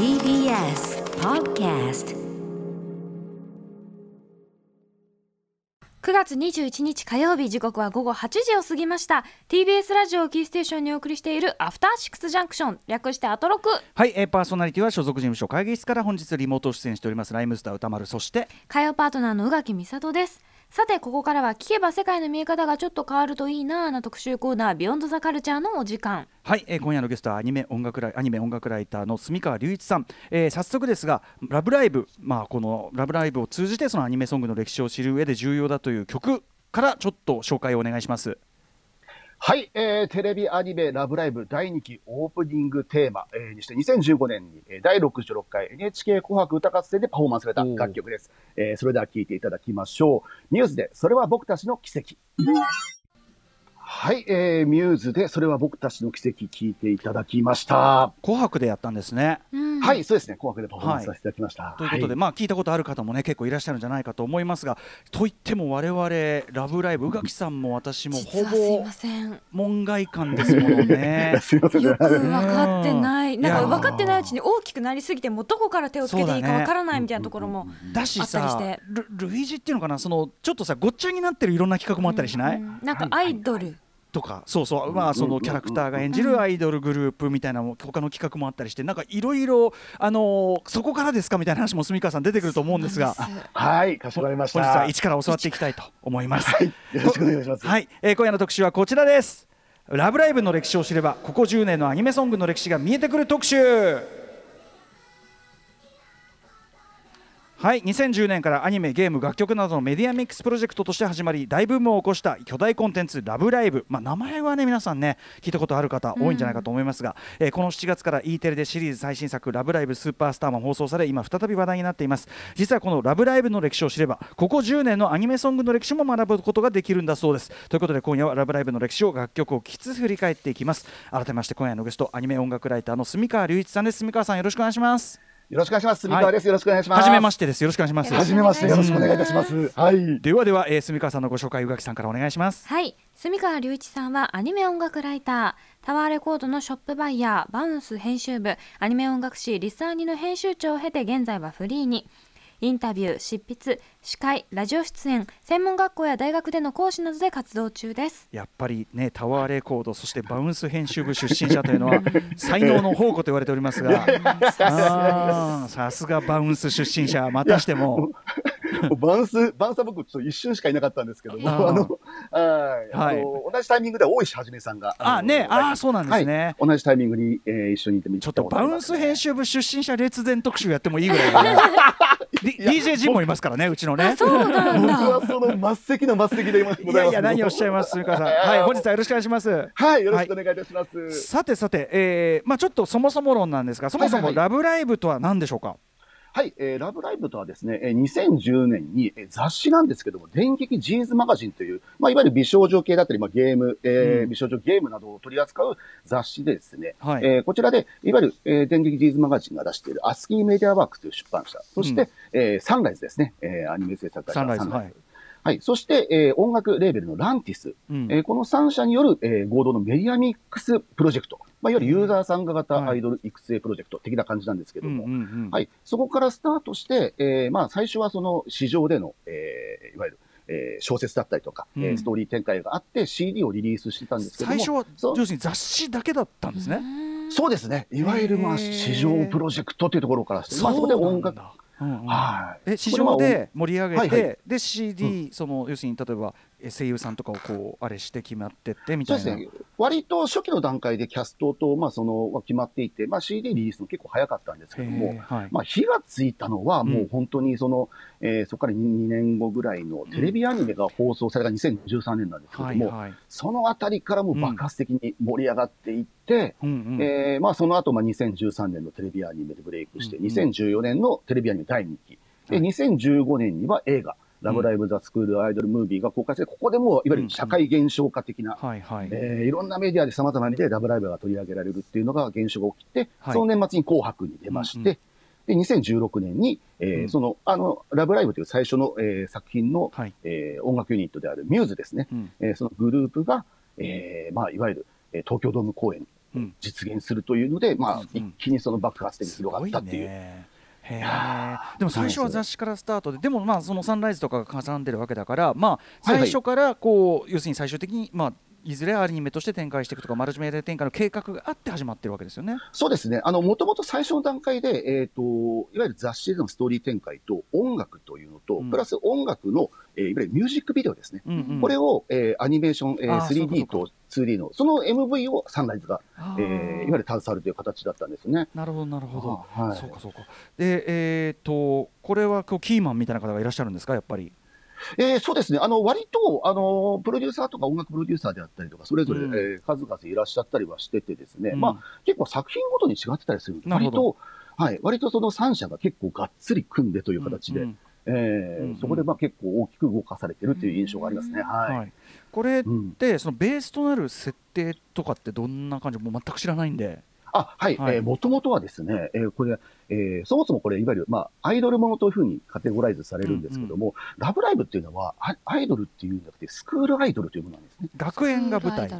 TBS Podcast 9月21日火曜日時刻は午後8時を過ぎました。TBS ラジオをキーステーションにお送りしているアフターシックスジャンクション。略してアトロク。はい、えー、パーソナリティは所属事務所会議室から本日リモート出演しております。ライムスター歌丸そして。火曜パートナーの宇垣美里ですさてここからは聞けば世界の見え方がちょっと変わるといいなぁな特集コーナービヨンドザカルチャーのお時間。はい、えー、今夜のゲストはアニメ音楽ライアニメ音楽ライターの住川隆一さん、えー、早速ですがラブライブまあこのラブライブを通じてそのアニメソングの歴史を知る上で重要だという曲からちょっと紹介をお願いします。はい、えー、テレビアニメラブライブ第2期オープニングテーマ、えー、にして2015年に、えー、第66回 NHK 紅白歌合戦でパフォーマンスされた楽曲です。えー、それでは聴いていただきましょう。ニュースで、それは僕たちの奇跡。はい、えー、ミューズで、それは僕たちの奇跡聞いていただきました。紅白でやったんですね。うん。はい、そうですね。紅白でパフォーマンスさせていただきました。ということで、はい。まあ聞いたことある方もね結構いらっしゃるんじゃないかと思いますがといっても我々ラブライブ宇垣さんも私もほぼません。門外漢ですものね。すいません。ねよく分かってない。なんか分かってないうちに大きくなりすぎてもうどこから手をつけていいか分からないみたいなところもだしあったりしさて。ル類似っていうのかな？そのちょっとさごっちゃになってるいろんな企画もあったりしない、うん。なんかアイドルとかそうそうまあそのキャラクターが演じるアイドルグループみたいな他の企画もあったりしてなんかいろいろあのーそこからですかみたいな話も住川さん出てくると思うんですがはい、かしこまりました。本日は一から教わっていきたいと思います。はい、よろしくお願いします。はい、えー今夜の特集はこちらです。ラブライブの歴史を知れば、ここ10年のアニメソングの歴史が見えてくる特集。はい2010年からアニメゲーム楽曲などのメディアミックスプロジェクトとして始まり大ブームを起こした巨大コンテンツ「ラブライブ」まあ、名前はね皆さんね聞いたことある方多いんじゃないかと思いますが、えーこの7月から E テレでシリーズ最新作「ラブライブスーパースター」も放送され今再び話題になっています。実はこの「ラブライブ」の歴史を知ればここ10年のアニメソングの歴史も学ぶことができるんだそうです。ということで今夜は「ラブライブ」の歴史を楽曲をきつ振り返っていきます。改めまして今夜のゲストアニメ音楽ライターの住川隆一さんです。住川さんよろしくお願いしますよろしくお願いします。住川です。よろしくお願いします。はじめましてですよろしくお願いしますはじめまして。よろしくお願いいたします。はい。ではでは、えー、住川さんのご紹介宇垣さんからお願いしますはい住川隆一さんはアニメ音楽ライタータワーレコードのショップバイヤーバウンス編集部アニメ音楽誌リスアニの編集長を経て現在はフリーにインタビュー執筆司会ラジオ出演専門学校や大学での講師などで活動中です。やっぱりねタワーレコードそしてバウンス編集部出身者というのは 才能の宝庫と言われておりますが。さすがバウンス出身者。またしてもバウンス、バウンスは僕ちょっと一瞬しかいなかったんですけども、あの、はい、同じタイミングで大石はじめさんが。あねあそうなんですね、同じタイミングに、えー一緒にいてみちょっとバウンス編集部出身者列伝特集やってもいいぐらい DJ ジンもいますからねうちのね。僕だはその末席の末席でい。やいや何をおっしゃいます住川さ。ん はい本日はよろしくお願いします。はい、よろしくお願いいたします。さてさて、えーまあ、ちょっとそもそも論なんですがそもそもラブライブとは何でしょうか、はい、えーラブライブとはですね、えー2010年に、えー雑誌なんですけども、電撃 G's magazine という、まあ、いわゆる美少女系だったり、まあ、ゲーム、えーうん。美少女ゲームなどを取り扱う雑誌でですね、はい。えーこちらで、いわゆる、えー電撃 G's magazine が出しているアスキーメディアワークスという出版社、そして、うん。えーサンライズですね、えーアニメ制作会社サンライズはいはい。そして、えー音楽レーベルのランティス、うんえーこの3社による、えー合同のメディアミックスプロジェクト、まあ、いわゆるユーザー参加型はいアイドル育成プロジェクト的な感じなんですけども、うんうんうんはい。そこからスタートして、えーまあ、最初はその市場での、えーいわゆる、えー小説だったりとか、うんえーストーリー展開があって CD をリリースしてたんですけども。最初はそう要するに雑誌だけだったんですね。そうですね。いわゆる、まあ、市場プロジェクトというところからして、まあ、そこで音楽、だ。うんうんはい。え市場で盛り上げて、はいはいで CD、その要するに例えばえ声優さんとかをこうあれして決まってってみたいな。そうですね。割と初期の段階でキャストと、まあ、その、は決まっていて、まあ、CD リリースも結構早かったんですけどへもー、はい。まあ、火がついたのは、もうん。う本当にその、えーそこから 2, 年後ぐらいのテレビアニメが放送された2013年なんですけども、はいはい。そのあたりからも爆発的に盛り上がっていって、うんうんえーまあ、その後、まあ、2013年のテレビアニメでブレイクして、うん。うん2014年のテレビアニメ第2期、で、はい。2015年には映画、ラブライブ・ザ・スクール・アイドル・ムービーが公開され、ここでもう、いわゆる社会現象化的な、はいろんなメディアで様々な意味でラブライブが取り上げられるっていうのが現象が起きて、はいその年末に紅白に出まして、うんうんで、2016年に、えーうんその、あの、ラブライブという最初の、えー作品の、はい。えー音楽ユニットであるミューズですね。うんえーそのグループが、えーまあ、いわゆる、えー東京ドーム公演うん実現するというので、まあうん一気にその爆発的にす広がったっていう。ね。へえやでも最初は雑誌からスタートででもまあそのサンライズとかが絡んでるわけだからまあはいはい。最初からこう要するに最終的にまあいずれアニメとして展開していくとかマルチメディア展開の計画があって始まってるわけですよね。そうですね。あの、もともと最初の段階で、えっ、と、いわゆる雑誌でのストーリー展開と音楽というのと、うんプラス音楽の、えーいわゆるミュージックビデオですね。うんうんこれを、えーアニメーション、えーあーそういう 3D ことと 2D の、その MV をサンライズが、あえーーいわゆる携わるという形だったんですね。なるほどなるほど。はいそうかそうか。でえっ、とこれはこうキーマンみたいな方がいらっしゃるんですかやっぱり？えーそうですね。あの、割と、あの、プロデューサーとか音楽プロデューサーであったりとか、それぞれ、うんえー数々いらっしゃったりはしててですね、うんまあ、結構作品ごとに違ってたりする割と、はい、割とその3社が結構がっつり組んでという形で、うんうんえーうんうんそこでまあ結構大きく動かされてるという印象がありますね。はい。はい。これっうんてそのベースとなる設定とかってどんな感じ？もう全く知らないんで。あ、はい。はいえー、もともとはですね、えーこれ、えーそもそもこれ、いわゆる、まあ、アイドルものというふうにカテゴライズされるんですけども、ラブライブっていうのは、アアイドルっていうんじゃなくて、スクールアイドルというものなんですね。学園が舞台。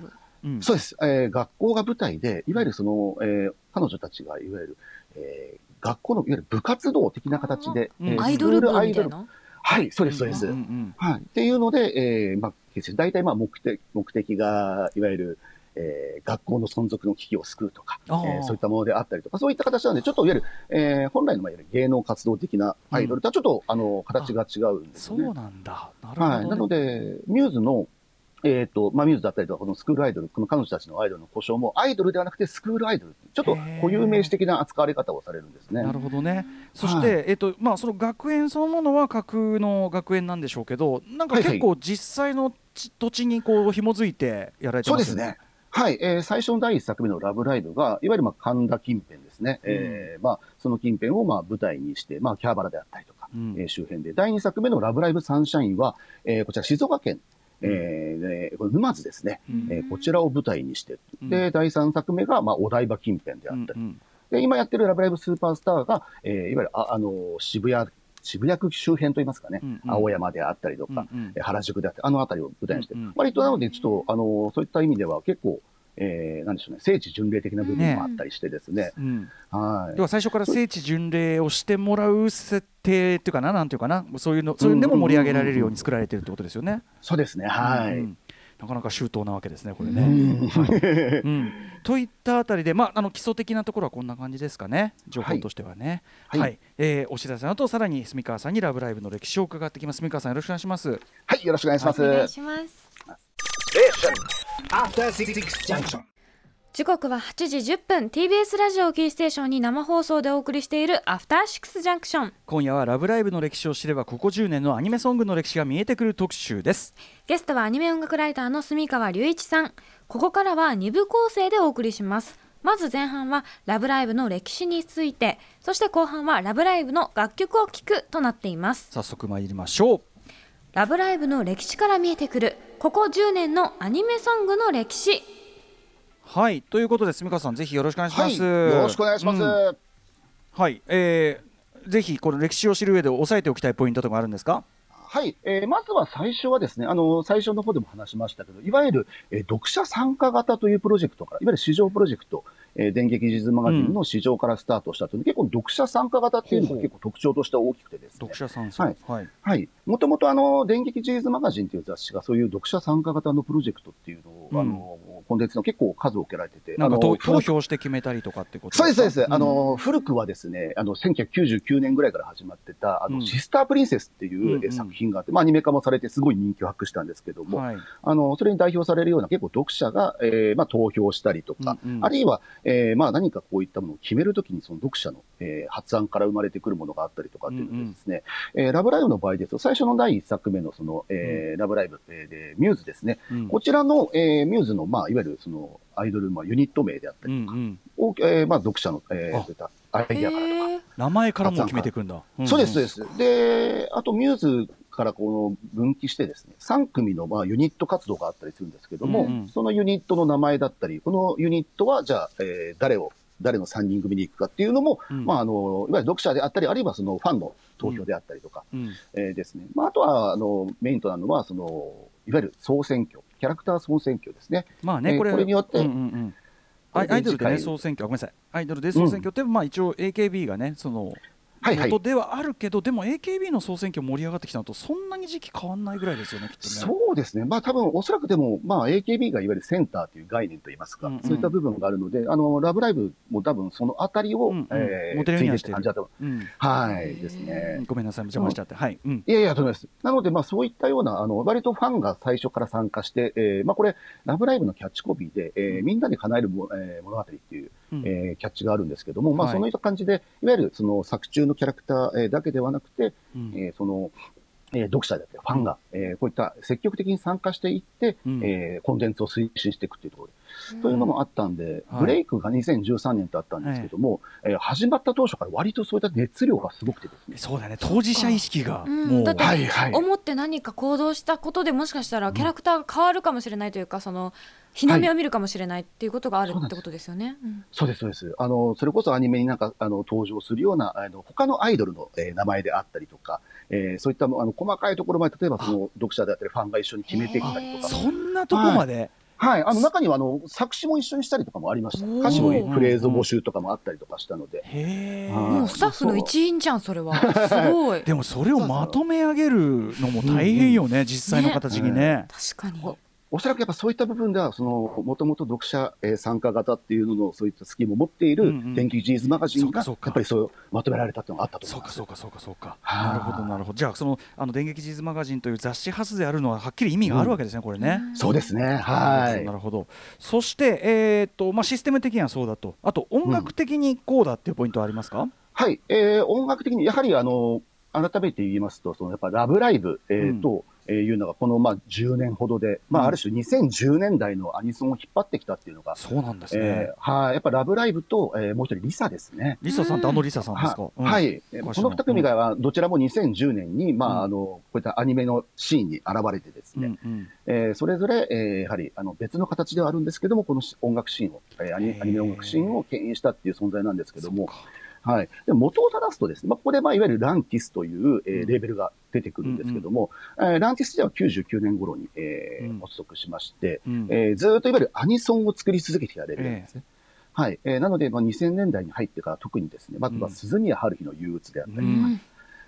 うんそうです。えー学校が舞台で、いわゆるその、えー彼女たちが、いわゆる、えー学校のいわゆる部活動的な形で、うんえーアイドル部スクーアイドルみたいなはい、そうです、そうです。んんはい。っていうので、えーまあ、大体まあ目的、目的が、いわゆる、えー学校の存続の危機を救うとか、えーそういったものであったりとか、そういった形なんで、ちょっといわゆる、えー本来のまあいわゆる芸能活動的なアイドルとはちょっと、あの、形が違うんですそう。なんだ。なるほど、ね。はい。なので、ミューズの、えっ、と、まあ、ミューズだったりとか、このスクールアイドル、この彼女たちのアイドルの故障も、アイドルではなくてスクールアイドル。ちょっと固有名詞的な扱われ方をされるんですね。なるほどね。そして、はえっとまあその学園そのものは架空の学園なんでしょうけど、なんかはいはい結構実際の地土地にこう紐づいてやられてまよそうですすね。。はい、えー最初の第一作目のラブライブが、いわゆるまあ神田近辺ですね。えーまあ、その近辺をまあ舞台にして、まあ、キャーバラであったりとか、うんえー周辺で。第二作目のラブライブサンシャインは、えーこちら静岡県、えーでこれ沼津ですね。うんえーこちらを舞台にして。うんで、第三作目が、まあ、お台場近辺であったり。うんで、今やってるラブライブスーパースターが、えーいわゆる、あ、あのー渋谷、渋谷区周辺といいますかね、うんうん。青山であったりとか、うんうん。えー原宿であったり、あの辺りを舞台にして、うんうん。割となので、ちょっと、あのーそういった意味では結構、えー、なんでしょうね、聖地巡礼的な部分もあったりしてですね。うん。はい。要。は最初から聖地巡礼をしてもらう設定っていうかな、なんていうかな、そういうの、そういうのでも盛り上げられるように作られてるってことですよね。そうですね、はい。うんなかなか周到なわけですね、これうね。んうん、といったあたりで、まあ、あの基礎的なところはこんな感じですかね、情報としてはね。は、はいいえーお知らせの後、さらに住川さんにラブライブの歴史を伺ってきます。住川さん、よろしくお願いします。はい、よろしくお願いします。お願いします。時刻は8時10分 TBS ラジオキーステーションに生放送でお送りしているアフターシックスジャンクション今夜はラブライブの歴史を知れば、ここ10年のアニメソングの歴史が見えてくる特集です。ゲストはアニメ音楽ライターの住川隆一さん。ここからは2部構成でお送りします。まず前半はラブライブの歴史についてそして後半はラブライブの楽曲を聴くとなっています。早速参りましょう。ラブライブの歴史から見えてくるここ10年のアニメソングの歴史はい、ということで、住川さん、ぜひよろしくお願いしまはい、す。よろしくお願いします。うん。はい、えーぜひこの歴史を知る上で押さえておきたいポイントとかあるんですか？はい、えーまずは最初はですね、あの、最初の方でも話しましたけど、いわゆる、えー読者参加型というプロジェクトから、いわゆる市場プロジェクト、えー電撃ジズマガジンの市場からスタートしたという、結構読者参加型っていうのが結構特徴として大きくてですね。読者さんはい、はい、はい。もともとあの、電撃ジーズマガジンという雑誌がそういう読者参加型のプロジェクトっていうのを、うん。あの、コンテンツの結構数を受けられてて、なんか投票して決めたりとかってことそうです、そうです。かあ、の、古くはですね、あの、1999年ぐらいから始まってた、あの、うん。シスタープリンセスっていう、作品があって、まあ、アニメ化もされてすごい人気を博したんですけども、あの、それに代表されるような結構読者が、えーまあ、投票したりとか、あるいは、えーまあ、何かこういったものを決めるときに、その読者の、えー発案から生まれてくるものがあったりとかっていうのでですね、えーラブライブの場合ですと、最初の第一作目のその、えーラブライブ、えーで、ミューズですね。うん。こちらの、えーミューズの、まあ、いわゆるその、アイドル、まあ、ユニット名であったりとか、うんうん、をえーまあ、読者の、えーあ。そういったアイディアからとか、名前からもう決めていくんだ。んんそうです、そうです。で、あとミューズからこの分岐してですね、3組のまあユニット活動があったりするんですけども、うんうん。そのユニットの名前だったり、このユニットはじゃあ、えー誰を、誰の3人組に行くかっていうのも、うん。まあ、あの、いわゆる読者であったり、あるいはそのファンの投票であったりとか、うん。えーですね。まあ、あとは、あの、メインとなるのは、その、いわゆる総選挙、キャラクター総選挙ですね。まあね、えーこれこれによってうんうんアイアイドルでね総選挙あごめんなさいアイドルで総選挙って、まあ一応 AKB がねそのはいはい元ではあるけど、でも AKB の総選挙盛り上がってきたのとそんなに時期変わんないぐらいですよねきっとね。そうですね。まあ多分、おそらくでも、まあ AKB がいわゆるセンターという概念といいますか、うんうんそういった部分があるので、あの、ラブライブも多分そのあたりを、うんうんえーモデルにはして感じだと思う。うんはい、ですね。ごめんなさい邪魔しちゃって、はい、うん、いやいや、と思います。なので、まあそういったような、あの、割とファンが最初から参加して、えーまあこれ、ラブライブのキャッチコピーで、えーみんなで叶えるも、えー物語っていう、うんえーキャッチがあるんですけども、まあはい。そのような感じで、いわゆるその作中のキャラクター、えーだけではなくて、うん。えーその、えー読者だったり、ファンが、えーこういった積極的に参加していって、うん。えーコンテンツを推進していくっていうところで、というのもあったんで、はい。ブレイクが2013年とあったんですけども、えー始まった当初から割とそういった熱量がすごくてですね。そうだね。当事者意識がうん。もう、だってはいはい。思って何か行動したことでもしかしたらキャラクターが変わるかもしれないというか、その日の目を見るかもしれないっていうことがあるってことですよね。うんそうです、そうです。あの、それこそアニメになんか、あの、登場するような、あの、他のアイドルの、えー名前であったりとか、えーそういった、あの、細かいところまで、例えばその、読者であったり、ファンが一緒に決めていったりとか。そんなとこまで、はい。あの、中には、あの、作詞も一緒にしたりとかもありました。歌詞のフレーズ募集とかもあったりとかしたので。もうスタッフの一員じゃんそれはすごい でもそれをまとめ上げるのも大変よね、実際の形にね。確かにおそらくやっぱそういった部分では、その、もともと読者、えー参加型っていうのの、そういったスキームを持っているうんうん、電気ジーズマガジンが、そうかそうかやっぱりそう、まとめられたっていうのがあったと思そうかいます。そうかそうかそうか。はいなるほどなるほど。じゃあそのあの電撃ジーズマガジンという雑誌発であるのははっきり意味があるわけですね、これね。そうですね。なはいな。るほど。そしてえーっとまあシステム的にはそうだと。あと音楽的にこうだっていうポイントはありますか？はい、えー音楽的に、やはりあの、改めて言いますと、そのやっぱラブライブ、えーと、えーいうのがこのまあ10年ほどで、まうん。あある種2010年代のアニソンを引っ張ってきたっていうのが、そうなんですね。えーはい、やっぱラブライブと、えーもう一人リサですね。リサさんってあのリサさんですか？はい。この二組がはどちらも2010年に、まうん。あ、あの、こういったアニメのシーンに現れてですね、うんうん。えーそれぞれ、えーやはり、あの、別の形ではあるんですけども、このし音楽シーンを、えーアニアニメ音楽シーンを牽引したっていう存在なんですけども、はい。で、元を正すとですね、まあ、ここで、まあ、いわゆるランティスという、えうん。ーレーベルが出てくるんですけども、えーランティス自体は99年頃に、えーうん。発足しまして、うん。えーずーっといわゆるアニソンを作り続けてきたレベルなんですね。はい。えーなので、まあ、2000年代に入ってから特にですね、まずはうん。鈴宮春日の憂鬱であったり、うん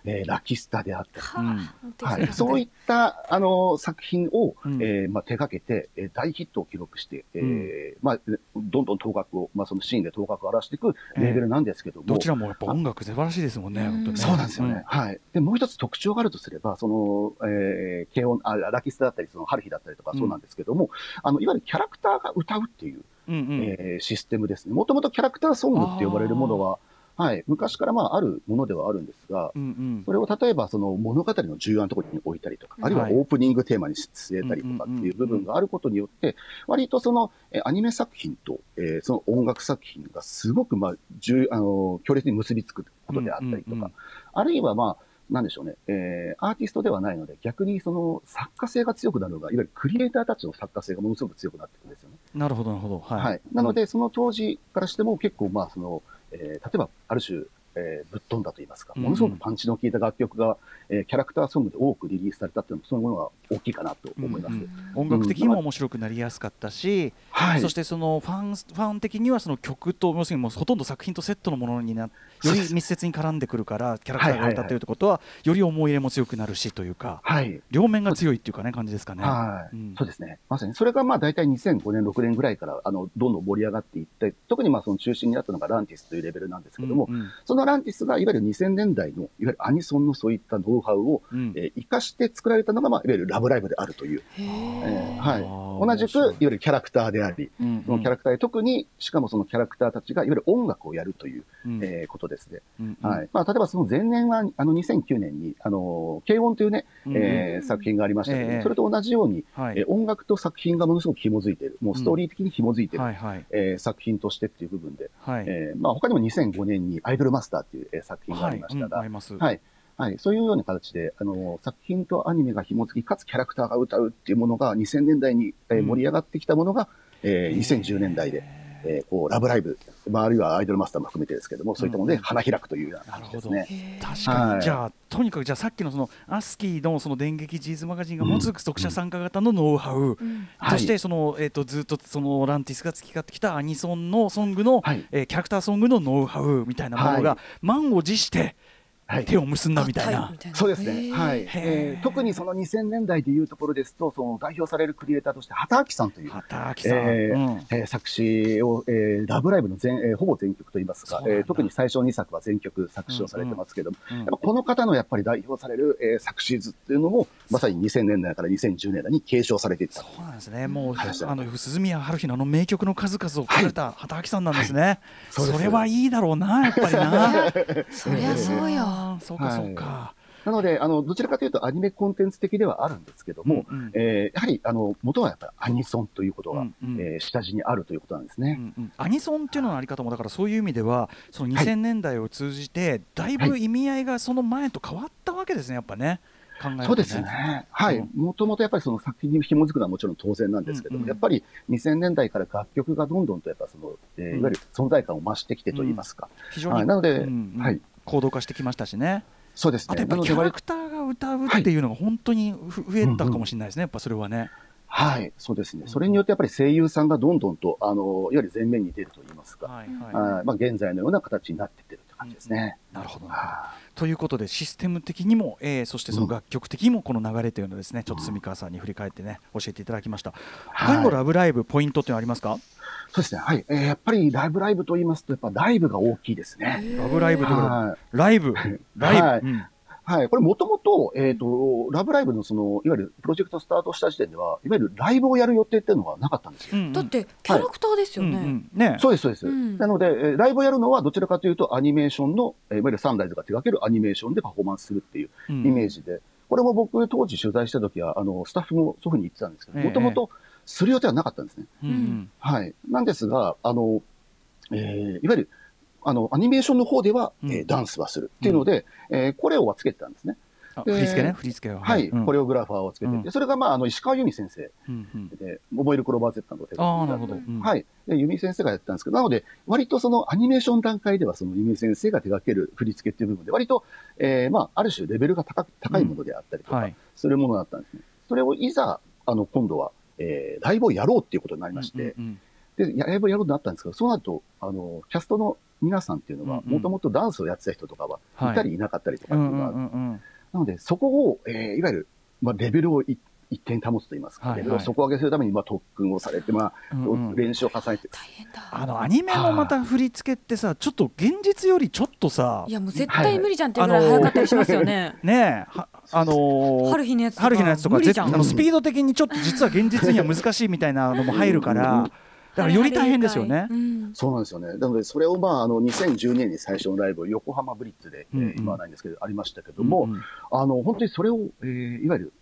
えーラキスタであったり、はい、そういった、あの、作品を、うんえーまあ、手掛けて、えー大ヒットを記録して、えーまあ、どんどん頭角を、まあ、そのシーンで頭角を荒らしていくレーベルなんですけども、どちらもやっぱ音楽素晴らしいですもんね。うん本当にねそうなんですよね。。はい。で、もう一つ特徴があるとすれば、その、えー、軽音、あ、ラキスタだったり、その、春日だったりとかうんそうなんですけども、あの、いわゆるキャラクターが歌うっていう、うんうん。えーシステムですね。もともとキャラクターソングって呼ばれるものは、はい、昔からまあ、あるものではあるんですが、うんうん。それを例えばその物語の重要なところに置いたりとか、あるいははいオープニングテーマに据えたりとかっていう部分があることによって、割とそのえーアニメ作品と、えーその音楽作品がすごくまあ、重あの強烈に結びつくことであったりとか、うんうんうんあるいはまあ、なんでしょうね、えーアーティストではないので、逆にその作家性が強くなるのが、いわゆるクリエイターたちの作家性がものすごく強くなってくるんですよね。なるほどなるほど。はい。はい。なので、その当時からしても結構、まあ、その、えー例えば、ある種、えーぶっ飛んだと言いますか、ものすごくパンチの効いた楽曲が、えーキャラクターソングで多くリリースされたっていうのも、そういうものが大きいかなと思います。うんうん音楽的にも面白くなりやすかったし、はい。そしてそのファンファン的にはその曲と要するにもうほとんど作品とセットのものになより密接に絡んでくるからキャラクターが歌ってるってことはより思い入れも強くなるしというかはい。両面が強いっていうかね感じですかね。はい、うんそうですね。まさに、それがまあ大体2005年、6年ぐらいから、あの、どんどん盛り上がっていって、特にまあその中心になったのがランティスというレベルなんですけども、うんうんそのランティスがいわゆる2000年代の、いわゆるアニソンのそういったノウハウを、うん。えー活かして作られたのが、まあ、いわゆるラブライブであるという、へえーーはい。同じく、い。わゆるキャラクターであり、うんうん。そのキャラクターで特に、しかもそのキャラクターたちがいわゆる音楽をやるという、うん。えーことですね。うんうん。はい。まあ、例えばその前年は、あの2009年に、あの、軽音というね、うんえー作品がありましたけど、ええ。それと同じように、はい。えー音楽と作品がものすごく紐づいている、もうストーリー的に紐づいている、はいはい。えー作品としてっていう部分で、はい。えーまあ、他にも2005年にアイドルマスターっていう、えー作品がありましたが、はい。うんあります。はい。はい。そういうような形で、あの、作品とアニメが紐付き、かつキャラクターが歌うっていうものが、2000年代に、え盛り上がってきたものが、えー2010年代で、えーこう、ラブライブ、まあ、あるいはアイドルマスターも含めてですけども、そういったもので花開くというような感じですね。確かに、はい。じゃあとにかくじゃあさっきのそのアスキーのその電撃ジーズマガジンが持つ読者参加型のノウハウ、うん。そしてその、えー、とずっとそのランティスが培ってきたアニソンのソングの、はい。えーキャラクターソングのノウハウみたいなものが、はい。満を持してはい手を結んだみたいな。そうですね。はい。えー特にその2000年代でいうところですと、その代表されるクリエイターとして、畑明さんという、畑明さん、えーうん。えー作詞を、えーラブライブの全、えーほぼ全曲といいますかえー特に最初2作は全曲作詞をされてますけども、うん。やっぱこの方のやっぱり代表される、えー作詞図っていうのも、まさに2000年代から2010年代に継承されていった。そうなんですね、もう、はいあの鈴宮春日のあの名曲の数々を書かれた畑明さんなんですね、そうです。それはいいだろうな、やっぱりな。そりゃそうよ。そうか、そうか。なので、あの、どちらかというとアニメコンテンツ的ではあるんですけども、うんうん。えーやはり、あの、元はやっぱりアニソンということが、うんうん。えー下地にあるということなんですね。うんうん。アニソンっていうののあり方もだからそういう意味ではその2000年代を通じてだいぶ意味合いがその前と変わったわけですねやっぱね。ね。そうですね。はい。うん。もともとやっぱりその作品に紐づくのはもちろん当然なんですけども、うんうん。やっぱり2000年代から楽曲がどんどんとやっぱその、えーうん。いわゆる存在感を増してきてといいますか。非常に、はい。なのでうんうん。はい行動化してきましたしね。そうですね。あとやっぱりキャラクターが歌うっていうのが本当にふ増えたかもしれないですねやっぱそれはね。はい、そうですね。それによってやっぱり声優さんがどんどんと、あの、いわゆる前面に出るといいますか、はいあはーまあ現在のような形になってってる感じですね。いなるほど。はということでシステム的にも、えーそしてその楽曲的にもこの流れというのをですね。ちょっと住川さんに振り返ってね教えていただきました。他にもラブライブポイントっていうのはありますか？そうですね。はい。えーやっぱりライブライブと言いますと、やっぱライブが大きいですね。ラブライブと。ライブ ライブ、はい。うんはい。これもともと、えっ、と、ラブライブのその、いわゆるプロジェクトスタートした時点では、いわゆるライブをやる予定っていうのはなかったんですよ。うんうんだってキャラクターですよね。うんうんねそうです、そうです。うんなので、えーライブをやるのはどちらかというとアニメーションの、えーいわゆるサンライズが手掛けるアニメーションでパフォーマンスするっていうイイメージで、これも僕当時取材した時は、あの、スタッフもそういうふうに言ってたんですけど、ええもともとする予定はなかったんですね。うんうんはい。なんですが、あの、えーいわゆる、あの、アニメーションの方では、えーうんダンスはするっていうので、えーコレオはつけてたんですね。振り付けね振り付けは。はい。うん。コレオグラファーをつけてて、うん。それが、まあ、あの、石川由美先生うんうん。で、モバイルクローバー Z の手ああなるほど、がけてうん。はい。で、由美先生がやってたんですけど、なので、割とそのアニメーション段階では、その由美先生が手掛ける振り付けっていう部分で、割と、えーまあ、ある種レベルが高く高いものであったりとか、はい。するものだったんですね。それをいざ、あの、今度は、えーライブをやろうっていうことになりまして、うんで、やライブをやろうとなったんですけど、そうなると、あの、キャストの皆さんっていうのは、もともとダンスをやってた人とかは、はい。いたりいなかったりとかっていうのがある、なので、そこを、えーいわゆる、まあ、レベルをい一定に保つといいますか、はいはい。レベルを底上げするために、まあ、特訓をされて、まあ、うんうん。練習を重ねて、大変だ。あのアニメのまた振り付けってさちょっと現実よりちょっとさいやもう絶対無理じゃんっていうぐらい早かったりしますよね。ねえはあのー春日のやつとか。春日のやつとかあのスピード的にちょっと実は現実には難しいみたいなのも入るからだからより大変ですよね。う。ん。そうなんですよね。なので、それを、まあ、あの、2012年に最初のライブ、横浜ブリッツで、えーうんうん。今はないんですけど、ありましたけども、うんうん。あの、本当にそれを、えーいわゆる、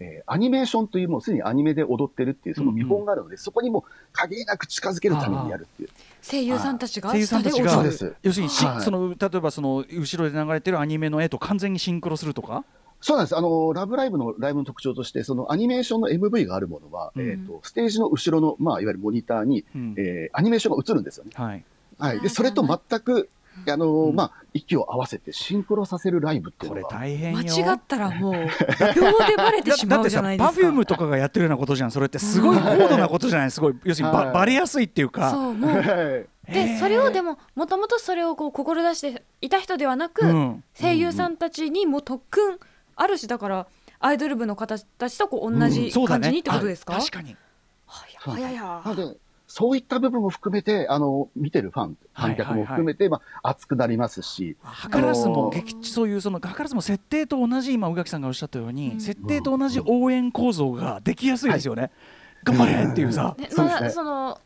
えーアニメーションという、もうすでにアニメで踊ってるっていう、その見本があるので、そこにも限りなく近づけるためにやるっていう。声優さんたちが声優さんたちが。要するにし、はい。その例えばその後ろで流れてるアニメの絵と完全にシンクロするとか、そうなんです。あの、ラブライブのライブの特徴として、そのアニメーションの MV があるものは、うん。えっ、と、ステージの後ろの、まあ、いわゆるモニターに、うん。えーアニメーションが映るんですよね。はい、はい。で、それと全く、あのうんまあ、息を合わせてシンクロさせるライブっていうこれ大変よ。間違ったらもう 秒でバレてしまうじゃだだってさないですか。パフュームとかがやってるようなことじゃん。それってすごい高度なことじゃない？すごい要するにば、はい。バレやすいっていうか。そうもう。でー。それをでももともとそれをこう志していた人ではなく、うん。声優さんたちにも特訓あるしだからアイドル部の方たちとこう同じ感じにってことですか、あ確かに。はやはやや。なので、そういった部分も含めて、あの、見てるファン、観客も含めて、まあ、熱くなりますし、図らずもそういうその図らずも設定と同じ今宇垣さんがおっしゃったように、うん。設定と同じ応援構造ができやすいですよね、頑張れっていうさ、まあ、その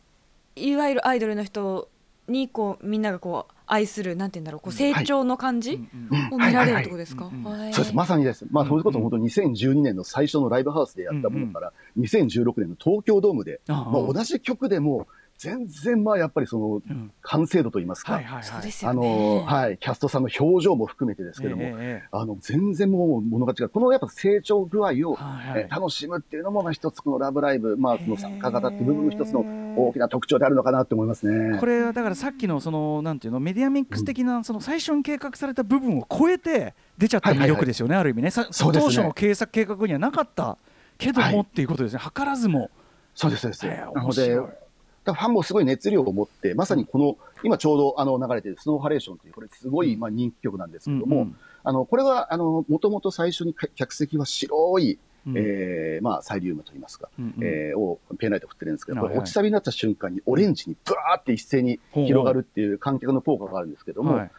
いわゆるアイドルの人にこうみんながこう愛するなんて言うんだろうこう成長の感じうんを見られるってことですか、そうです、まさにです。まあ、うんそれこそ本当に2012年の最初のライブハウスでやったものから、2016年の東京ドームで、ああ。まあ、同じ曲でも、全然まあやっぱりそのうん。完成度といいますか、はいはいはい。そうですよあね。の、はい、キャストさんの表情も含めてですけども、ええええあの、全然もう物が違う。このやっぱ成長具合を、はいはい。えー楽しむっていうのも、まあ一つこのラブライブ、まあその参加型っていう部分の一つの大きな特徴であるのかなって思いますね。これはだからさっきのそのなんていうのメディアミックス的なその最初に計画された部分を超えて出ちゃった魅力ですよね、ある意味ね。当初の計画計画にはなかったけども、はいっていうことですね。図らずも、そうです、そうです。えーなので、ファンもすごい熱量を持って、まさにこの、今ちょうどあの流れてるスノーハレーションという、これすごいまあ人気曲なんですけども、うんうん。あの、これは、あの、もともと最初にか客席は白い、うん。えーまあサイリウムといいますか、うんうん。えーをペンライト振ってるんですけど、これ落ちサビになった瞬間にオレンジにブワーって一斉に広がるっていう観客の効果があるんですけども、はい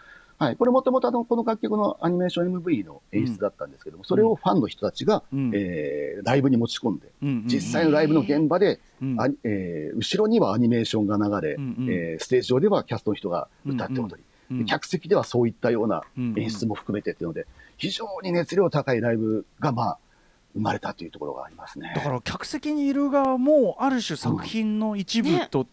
はい、これもともとあのこの楽曲のアニメーション MV の演出だったんですけども、それをファンの人たちが、うん。えーライブに持ち込んで、うんうん実際のライブの現場で、うん。あえー後ろにはアニメーションが流れ、うんうん。えーステージ上ではキャストの人が歌って踊り、うんうん。客席ではそういったようなうんうん。演出も含めてっていうので、非常に熱量高いライブが、まあ、生まれたというところがありますね。だから客席にいる側もある種作品の一部と、ね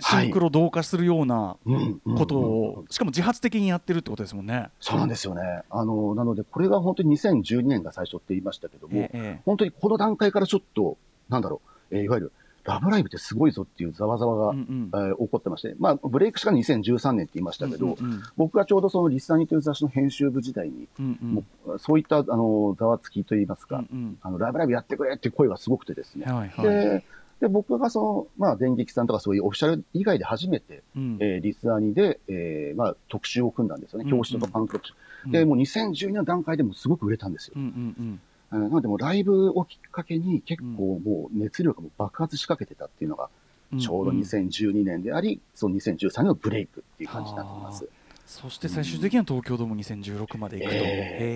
シンクロ同化するようなうんうんことうん。うんをしかも自発的にやってるってことですもんね。そうなんですよね。あの、なので、これが本当に2012年が最初って言いましたけども、ええ本当にこの段階からちょっと、なんだろう、えーいわゆる、ラブライブってすごいぞっていうざわざわが、うんうん。えー起こってまして、まあ、ブレイクしたのが2013年って言いましたけど、うんうん。僕がちょうどそのリスナーにという雑誌の編集部時代に、うんうん。もうそういった、あの、ざわつきといいますか、うんあの、ライブライブやってくれっていう声がすごくてですね。うん。はいはい。で、で、僕がその、まあ、電撃さんとかそういうオフィシャル以外で初めて、うん。えーリスナーにで、えーまあ、特集を組んだんですよね。うん。うん表紙とかファン特集。うん。で、もう2012年の段階でもすごく売れたんですよ。うんうんえーなので、もうライブをきっかけに結構もう熱量がもう爆発しかけてたっていうのが、うん。ちょうどん。ん2012年であり、その2013年のブレイクっていう感じになっています。そして最終的には東京ドーム2016まで行く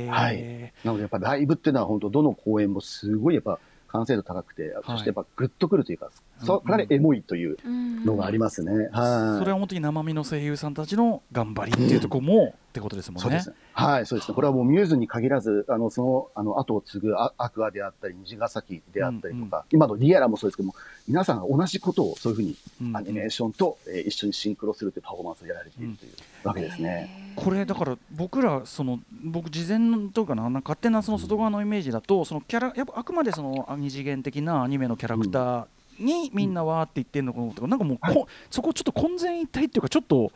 と、はい。なのでやっぱライブっていうのは本当どの公演もすごいやっぱ完成度高くて、そしてやっぱグッとくるというか、そうかなりエモいというのがありまますね。はい。それは本当に生身の声優さんたちの頑張りっていうところも、ってことですもんね。はい、そうですね。これはもうミューズに限らず、あの、その、あの、後を継ぐアアクアであったり、虹ヶ崎であったりとか、今のリアラもそうですけども、皆さんが同じことをそういうふうにうんアニメーションと、えー一緒にシンクロするというパフォーマンスをやられているというわけですね。これだから僕らその僕事前というかななんか勝手なその外側のイメージだとそのキャラやっぱあくまでその二次元的なアニメのキャラクターにみんなわーって言ってるのかなとかなんかもうこ、はいそこちょっと混然一体っていうかちょっと2点、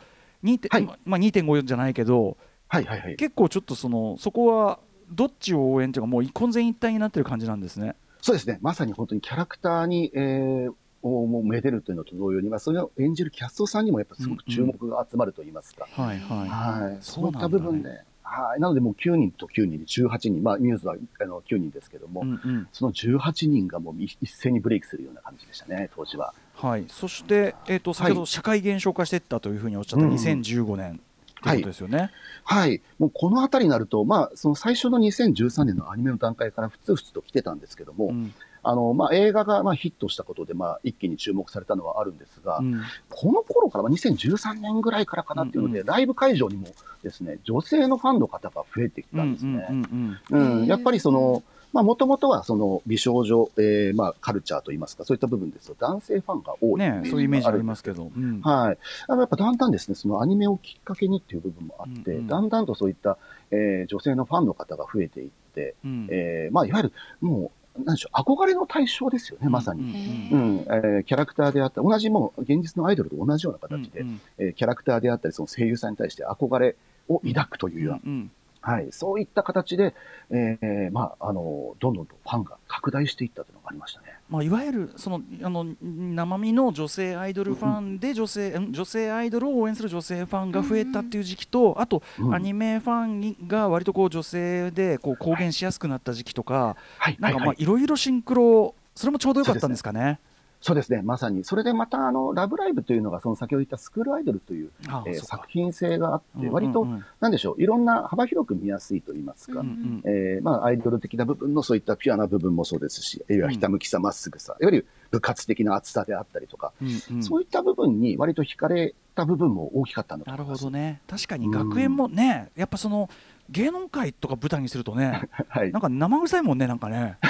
はいまあ2.5じゃないけどはいはいはい。結構ちょっとそのそこはどっちを応援というかもう混然一体になってる感じなんですね。そうですね。まさに本当にキャラクターに、えー、をもうめでるというのと同様に、まあ、それを演じるキャストさんにもやっぱすごく注目が集まると言いますか。はいはい。はい。そそうういなんだねった部分で、はい。なのでもう9人と9人で18人、まあ、ミューズはあの9人ですけども、うんうんその18人がもう一一斉にブレイクするような感じでしたね、当時は。はい、そして、えー、と先ほど社会現象化していったというふうにおっしゃったうんうん2015年ということですよね。はい。もうこのあたりになると、まあ、その最初の2013年のアニメの段階からふつふつと来てたんですけども、うんあの、まあ、映画がまあヒットしたことで、まあ、一気に注目されたのはあるんですが、うんこの頃から、まあ、2013年ぐらいからかなっていうので、うんライブ会場にもですね、女性のファンの方が増えてきたんですね。うんうんうんうん、やっぱりその、まあ、もともとはその美少女、えー、まあ、カルチャーといいますか、そういった部分ですと、男性ファンが多いね、そういうイメージありますけけど。うんはい。あのやっぱだんだんですね、そのアニメをきっかけにっていう部分もあって、うんうんだんだんとそういった、えー女性のファンの方が増えていって、うんえーまあ、いわゆる、もう、なんでしょう、憧れの対象ですよね、まさに。ううん。ん、えーキャラクターであった同じもう、現実のアイドルと同じような形で、うんえーキャラクターであったり、その声優さんに対して憧れを抱くというような、うんはい、そういった形で、えーまあ、あの、どんどんとファンが拡大していったというのがありましたね。まあ、いわゆるそのあの生身の女性アイドルファンで女性ん女性アイドルを応援する女性ファンが増えたっていう時期とあとうんアニメファンにが割とこう女性でこう公言しやすくなった時期とかはい、なんかまあ。いろいろシンクロそれもちょうどよかったんですかね。そうですね、まさに。それでまた、あの、ラブライブというのが、その先ほど言ったスクールアイドルという、えーあそうか。作品性があって、うん割と、うん。うんなんでしょう、いろんな幅広く見やすいと言いますか、うんうんえーまあ、アイドル的な部分のそういったピュアな部分もそうですし、いわゆるひたむきさ、まっすぐさ、いわゆる部活的な熱さであったりとか、うんうん。そういった部分に割と惹かれた部分も大きかったんだとなる思います。ほどね。確かに学園もね、やっぱその芸能界とか舞台にするとね はい。なんか生臭いもんねなんかね、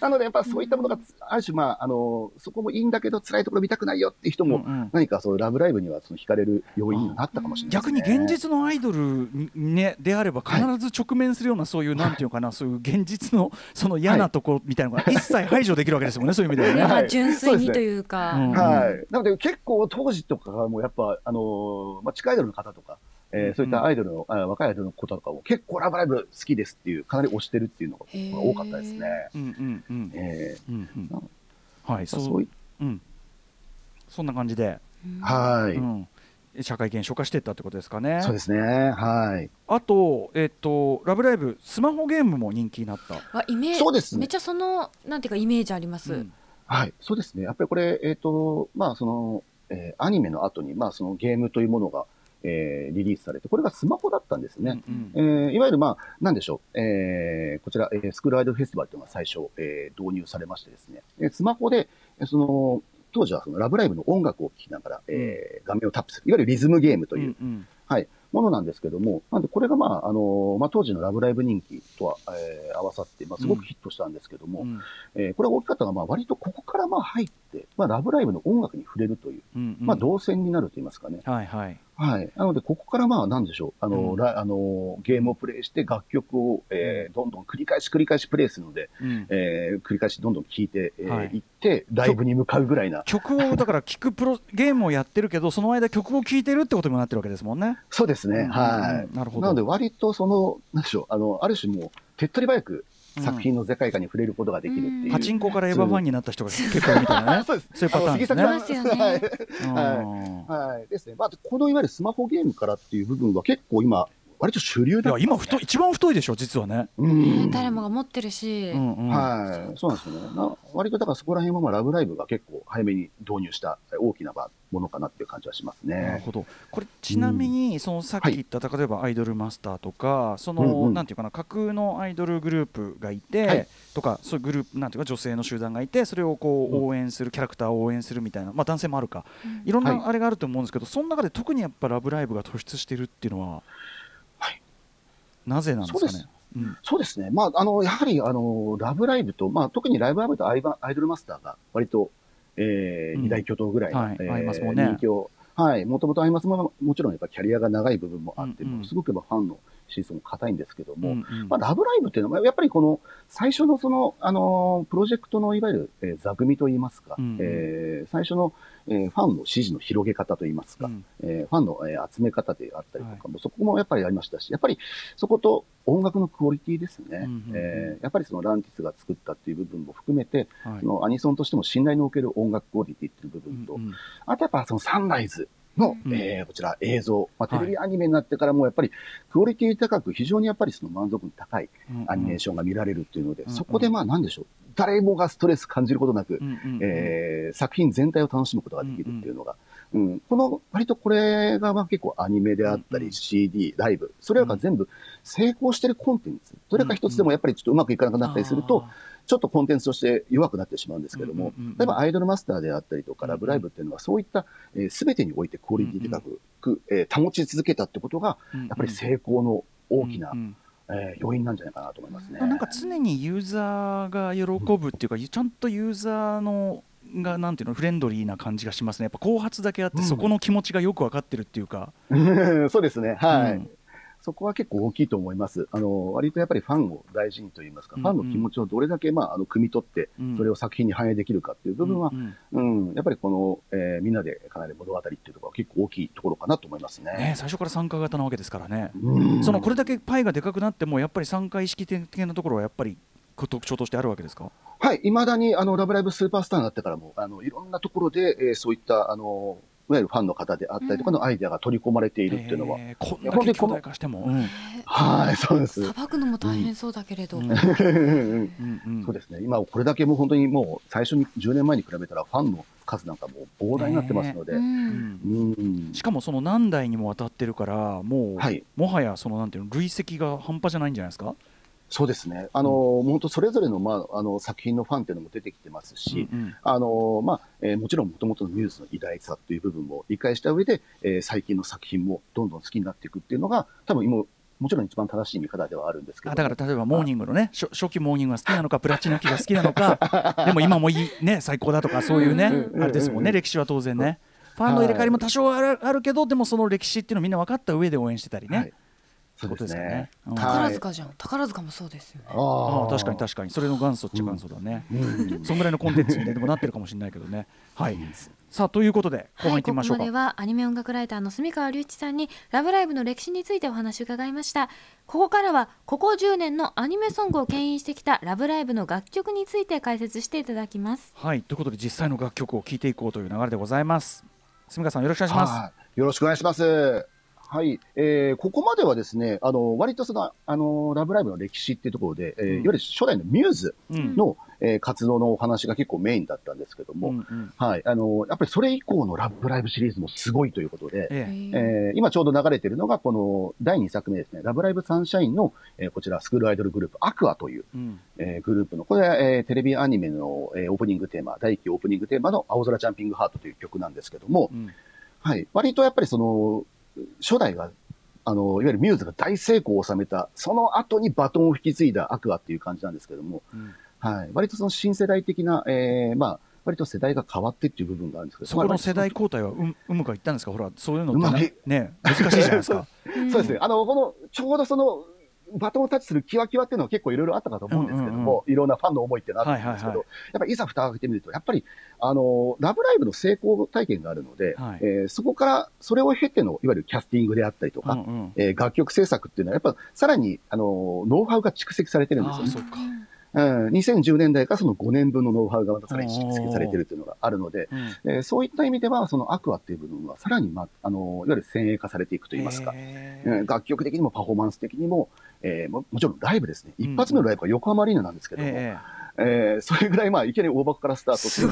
なので、やっぱそういったものが、ある種、まあ、あの、そこもいいんだけど、辛いところ見たくないよっていう人も、うんうん。何かそう、ラブライブにはその惹かれる要因になったかもしれないね。に現実のアイドルにねであれば必ず直面するようなそういうなんていうのかなそういう現実の その嫌なところみたいなのが一切排除できるわけですもんねそういう意味ではね。純粋にというか、うん。はい。なので、結構当時とかがもうやっぱ、あのまあ、地下アイドルの方とか、えーそういったアイドルの、あ若いアイドルの子とかも結構ラブライブ好きですっていう、かなり推してるっていうのが多かったですね。うんうんうんえうんうんはいーそうそういうんそんな感じで、はい、うん、社会現象化していったってことですかね。そうですね。はい。あと、えっと、ラブライブ、スマホゲームも人気になった。あイメージそうですねめっちゃそのなんていうかイメージあります、うんはい。そうですね。やっぱりこれ、えっ、と、まあ、その、えーアニメの後に、まあ、そのゲームというものが、えーリリースされて、これがスマホだったんですね。うんえーいわゆる、まあ、なんでしょう、えーこちら、えースクールアイドルフェスティバルというのが最初、えー導入されましてですね、えースマホで、えーその、当時はそのラブライブの音楽を聴きながら、えー画面をタップする、いわゆるリズムゲームといううんうん。ものなんですけども、なんでこれが、まあ、あのまあ、当時のラブライブ人気とは、えー合わさって、まあ、すごくヒットしたんですけども、うん。えーこれが大きかったのは、まあ、割とここからまあ入って、まあ、ラブライブの音楽に触れるという、うんうん。まあ、動線になると言いますかね。はいはい。はい。なので、ここからまあ、なんでしょう。あの、うんラあの、ゲームをプレイして楽曲を、えーどんどん繰り返し繰り返しプレイするので、うんえー繰り返しどんどん聴いて、えーはいいって、ライブに向かうぐらいな。曲をだから聴くプロゲームをやってるけどその間曲を聴いてるってことにもなってるわけですもんね。そうですね。うんはい。なるほどなので、割とその、なんでしょう。あの、ある種もう、手っ取り早く作品の世界観に触れることができるっていう。パチンコからエヴァファンになった人が結構いるみたいなね。そうです。そういうパターンですねはい。ですね。まあ、このいわゆるスマホゲームからっていう部分は結構今、割と主流だいや今太い一番太いでしょ実はね。うん。誰もが持ってるし、うんうん。はい、そうなんですよね。な割とだからそこら辺はまあラブライブが結構早めに導入した大きなものかなっていう感じはしますね。なるほど。これちなみに、そのさっき言った、例えばアイドルマスターとかその、うんうん。なんていうかな架空のアイドルグループがいて、はい。とかそういうグループなんていうか女性の集団がいてそれをこううん応援する、キャラクターを応援するみたいな、まあ、男性もあるか。いろんはない。あれがあると思うんですけど、その中で特にやっぱ「ラブライブ!」が突出してるっていうのは、はいなぜなんですかね？そうです。うん。そうですね。まあ、あの、やはり、あの、ラブライブと、まあ、特にライブライブとアイバアイドルマスターが割と、えーうん。二大巨頭ぐらいの、はい。えーね。人気を、はい、もともとアイマスももちろんやっぱキャリアが長い部分もあって、うんうん。すごくやっぱファンの支持層も硬いんですけども、うんうん。まあ、ラブライブっていうのは、やっぱりこの、最初のその、あのープロジェクトのいわゆる、えー座組といいますか、うんうん。えー最初の、えーファンの支持の広げ方といいますか、うん。えーファンの、えー集め方であったりとかも、そこもやっぱりありましたし、やっぱりそこと音楽のクオリティですね、うんうんうん。えーやっぱりそのランティスが作ったっていう部分も含めて、はい。そのアニソンとしても信頼のおける音楽クオリティっていう部分と、うんうん。あとやっぱそのサンライズの、うん。えーこちら映像、まあ、はい。テレビアニメになってからもやっぱりクオリティ高く非常にやっぱりその満足度高いアニメーションが見られるっていうので、うんうん。そこでまあなんでしょう、誰もがストレス感じることなく、うんうんうんえー作品全体を楽しむことができるっていうのが、うんこの割とこれがまあ結構アニメであったり、うん。うん CD、ライブ、それらが全部成功してるコンテンツ、どれか一つでもやっぱりちょっとうまくいかなくなったりすると、ちょっとコンテンツとして弱くなってしまうんですけども、うんうんうん例えばアイドルマスターであったりとか、うんラブライブっていうのは、そういったすべてにおいてクオリティ高く、えー保ち続けたってことが、うんうん。やっぱり成功の大きな、うんうん。えー要因なんじゃないかなと思いますね。なんか常にユーザーが喜ぶっていうか、ちゃんとユーザーのがなんていうのフレンドリーな感じがしますね。やっぱ後発だけあって、うんそこの気持ちがよく分かってるっていうか。そうですね。はい。うんそこは結構大きいと思います。あの、割とやっぱりファンを大事にと言いますか、うんファンの気持ちをどれだけ、まあ、あの、汲み取って、うんそれを作品に反映できるかっていう部分はう、んうんうん、やっぱりこの、えーみんなでかなり物語っていうところは結構大きいところかなと思いますね。ね、最初から参加型なわけですからね。うんそのこれだけパイがでかくなってもやっぱり参加意識的なところはやっぱり特徴としてあるわけですか？はい、未だに、あの、ラブライブスーパースターになってからも、あの、いろんなところで、えーそういった、あの、いわゆるファンの方であったりとかのアイデアが取り込まれているっていうのは、えーこんだけ巨大化しても。うん。はい、そうです。さばくのも大変そうだけれど、そうですね。今、これだけもう本当にもう、最初に10年前に比べたら、ファンの数なんかもう膨大になってますので、しかもその何代にもわたってるからもう、はい。もはやそのなんていうの累積が半端じゃないんじゃないですか？そうですね。あの、本当それぞれの、まあ、あの、作品のファンっていうのも出てきてますし、うんうん。あの、まあ、えーもちろん元々のミューズの偉大さっていう部分も理解した上で、えー最近の作品もどんどん好きになっていくっていうのが、多分今、もちろん一番正しい見方ではあるんですけど。あだから例えばモーニングのね初初期モーニングが好きなのかプラチナ期が好きなのか でも今もいいね最高だとかそういうねうんあれですもんねうん歴史は当然ね。ファンの入れ替わりも多少あるあるけどでもその歴史っていうのをみんな分かった上で応援してたりね、はいそうですね。うん。はい。宝塚じゃん。宝塚もそうですよね。あああ確かに確かに。それの元祖っちゃ元祖だね、に。うん。そんぐらいのコンテンツに、ね、でもなってるかもしれないけどね。はい。さあということで後半はいい、ここってみましょうか、まではアニメ音楽ライターの住川隆一さんに「ラブライブ!」の歴史についてお話を伺いました。ここからはここ10年のアニメソングを牽引してきた「ラブライブ!」の楽曲について解説していただきます。はいということで実際の楽曲を聴いていこうという流れでございます。住川さんよろしくお願いします。はい。よろしくお願いします。はい、えーここまではですね、あの、割とその、あの、ラブライブの歴史っていうところで、えーうん。いわゆる初代のミューズうん。の、えー活動のお話が結構メインだったんですけども、うんうんはい、あの、やっぱりそれ以降のラブライブシリーズもすごいということで、ええ。えー今ちょうど流れているのが、この第2作目ですね、ラブライブサンシャインの、えーこちら、スクールアイドルグループ、アクアという、うん。えーグループの、これは、えーテレビアニメの、えーオープニングテーマ、第1期オープニングテーマの青空ジャンピングハートという曲なんですけども、うん。はい、割とやっぱりその、初代が、あの、いわゆるミューズが大成功を収めた、その後にバトンを引き継いだアクアっていう感じなんですけども、うん。はい、割とその新世代的な、えーまあ、割と世代が変わってっていう部分があるんですけど、そこの世代ま交代はううむか言ったんですか？ほらそういうのってねね難しいじゃないですか。あ そうですね、あの、この、ちょうどその、バトンをタッチするキワキワっていうのは結構いろいろあったかと思うんですけども、いろんなファンの思いっていうのはあったんですけど、やっぱりいざ蓋を開けてみると、やっぱり、あの、ラブライブの成功体験があるので、はい。えーそこから、それを経ての、いわゆるキャスティングであったりとか、うんうん。えー楽曲制作っていうのは、やっぱさらに、あの、ノウハウが蓄積されてるんですよね。ああそうかうん、2010年代からその5年分のノウハウがまたさらに蓄積されてるっていうのがあるので、うん。えーそういった意味では、そのアクアっていう部分はさらに、ま、あの、いわゆる先鋭化されていくといいますか、へー。うん。楽曲的にもパフォーマンス的にも、えーももちろんライブですね。うん一発目のライブは横浜アリーナなんですけども、ええーそれぐらい、まあ、いきなり大箱からスタートってい。う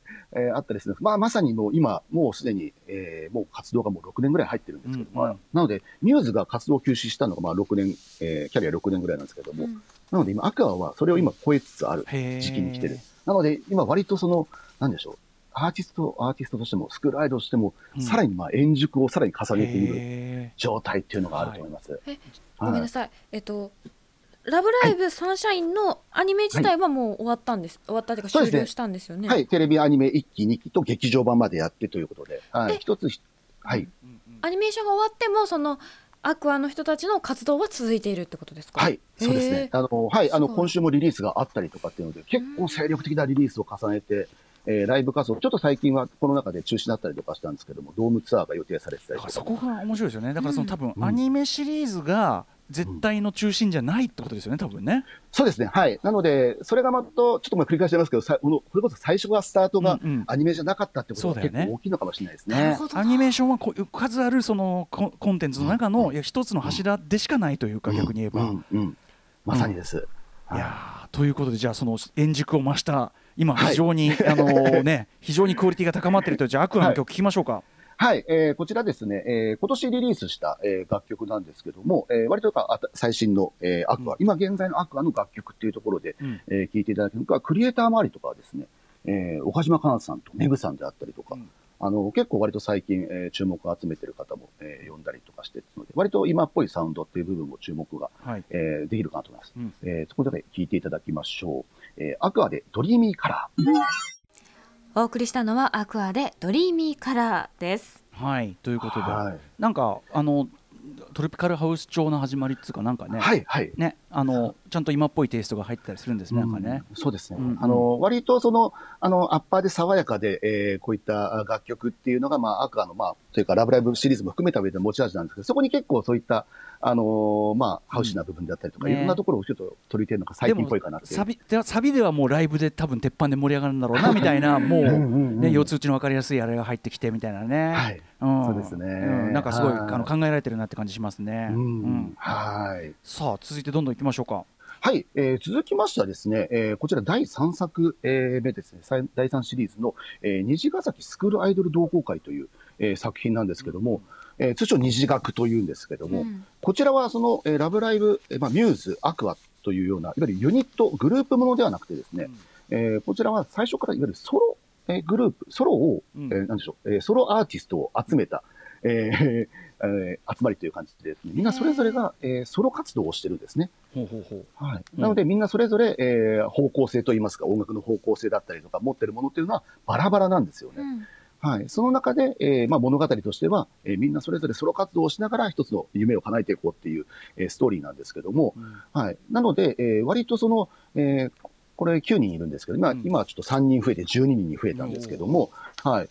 とあったですね。まあ、まさにもう今、もうすでに、えーもう活動がもう6年ぐらい入ってるんですけども、うんうん。なので、ミューズが活動を休止したのがまあ6年、えーキャリア6年ぐらいなんですけども、うん。なので今、アクアはそれを今超えつつある時期に来てる。なので、今割とその、なんでしょう、アーティスト、アーティストとしても、スクールアイドルとしても、うん。さらにまあ、円熟をさらに重ねているへ状態っていうのがあると思います。えはい。ごめんなさい、えっとラブライブサンシャインのアニメ自体はもう終わったんです、終わったというか終了したんですよね。はい、テレビアニメ1期、2期と劇場版までやってということで、はい、え一つひ、はい、アニメーションが終わってもそのアクアの人たちの活動は続いているってことですか？はい、そうですへね。ー。あの、はい、あの、今週もリリースがあったりとかっていうので、結構精力的なリリースを重ねて、えーライブ活動、ちょっと最近はこの中で中止になったりとかしたんですけども、ドームツアーが予定されてたりとか。そこが面白いですよね。だからその多分うんアニメシリーズが絶対の中心じゃないってことですよね多分ねそうですね。はい。なので、それがまた、ちょっとまあ繰り返しますけど、さこのこれこそ最初がスタートがアニメじゃなかったってことがそうだよね結構大きいのかもしれないですね。アニメーションはこう数あるそのココンテンツの中のいや一つの柱でしかないというか逆に言えば、うんうんまさにです。いやーということでじゃあその円熟を増した今はい非常に、あのね非常にクオリティが高まっているというじゃあアクアの曲聞きましょうか。はい、えーこちらですね、えー今年リリースした、えー楽曲なんですけども、えー割とか最新の、えーアクア、うん今現在のアクアの楽曲っていうところで、うんえー聴いていただけるのが、クリエイター周りとかはですね、えー岡島かなさんとメグさんであったりとか、うんあの、結構割と最近、えー注目を集めてる方も、えー呼んだりとかしてるので、割と今っぽいサウンドっていう部分も注目が、はいえーできるかなと思います。うんえーそこで聴いていただきましょう。えーアクアでドリーミーカラー。お送りしたのは Aqours で DREAMY COLOR です。はいということで、はい。なんかあのトロピカルハウス調の始まりっていうかなんかね、はい、はい。ねあのちゃんと今っぽいテイストが入ってたりするんですね、なんかね。うんそうですね。うんうんあの、割とその、あの、アッパーで爽やかで、えーこういった楽曲っていうのが、まあ、アクアの、まあ、というか、ラブライブシリーズも含めた上での持ち味なんですけど、そこに結構そういった、あのーまあ、ハウシーな部分であったりとか、ねいろんなところをちょっと取り入れてるのが最近っぽいかなって。サビでサビではもうライブで多分鉄板で盛り上がるんだろうなみたいなもううんうんうんね四つ打ちの分かりやすいあれが入ってきてみたいなね、はい。うん。そうですね。ん。なんかすごいはい。あの考えられてるなって感じしますね、うん。うん。はい。さあ続いてどんどん行きましょうか。はい、えー続きましてはですね、えーこちら第3作、えー目ですね、第3シリーズの、えー虹ヶ崎スクールアイドル同好会という、えー作品なんですけども、えー通称虹学というんですけども、うん。ここちらはその、えーラブライブ、えーまあ、ミューズ、アクアというような、いわゆるユニット、グループものではなくてですね、えーこちらは最初からいわゆるソロ、えーグループ、ソロを、うんえーなんでしょう、えーソロアーティストを集めた、えー えー集まりという感じでですね、みんなそれぞれが、えーソロ活動をしてるんですね。ほうほうほうはい。うんなので、みんなそれぞれ、えー方向性といいますか、音楽の方向性だったりとか、持ってるものっていうのはバラバラなんですよね。うんはい。その中で、えーまあ、物語としては、えーみんなそれぞれソロ活動をしながら一つの夢を叶えていこうっていう、えーストーリーなんですけども、うんはい。なので、えー割とその、えーこれ9人いるんですけど、今、うん今はちょっと3人増えて12人に増えたんですけども、はい。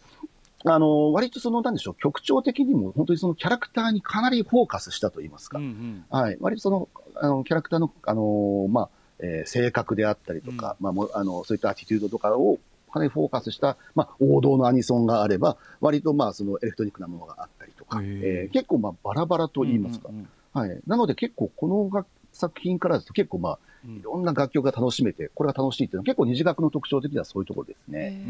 あの、割とその、なんでしょう、曲調的にも本当にそのキャラクターにかなりフォーカスしたと言いますか、うんうんはい。割とその、あの、キャラクターの、あのーまあ、えー性格であったりとか、まあ、もうあの、そういったアティテュードとかを、かなりフォーカスした、まあ、王道のアニソンがあれば、割と、まあ、そのエレクトニックなものがあったりとか、えー結構、まあ、バラバラと言いますか。うんうんはい。なので、結構、この楽作品からですと、結構、まあ、うんいろんな楽曲が楽しめて、これが楽しいっていうのは、結構、二次楽の特徴的にはそういうところですね。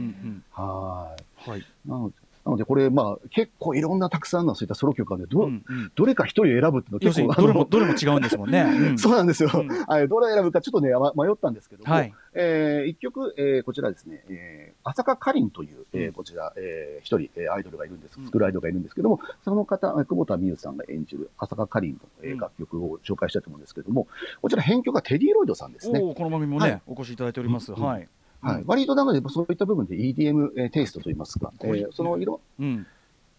はい。はいなので、なのでこれ、まあ、結構いろんなたくさんのそういったソロ曲がね、ど、うんうんどれか一人を選ぶっていうの結構、どれもどれも違うんですもんね。うんそうなんですよ。うんはい、どれを選ぶかちょっとね、ま迷ったんですけども、はい。えー一曲、えーこちらですね、えー、浅香かりんという、えーうんこちら、えー一人、えーアイドルがいるんです、うんスクールアイドルがいるんですけども、その方、えー久保田美優さんが演じる浅香かりんの、えーうん楽曲を紹介したいと思うんですけども、こちら編曲がテディ・ロイドさんですね。この番組もはねお越しいただいております。うんはい。はい。割となので、そういった部分で EDM えーテイストといいますか、えーその色、うん。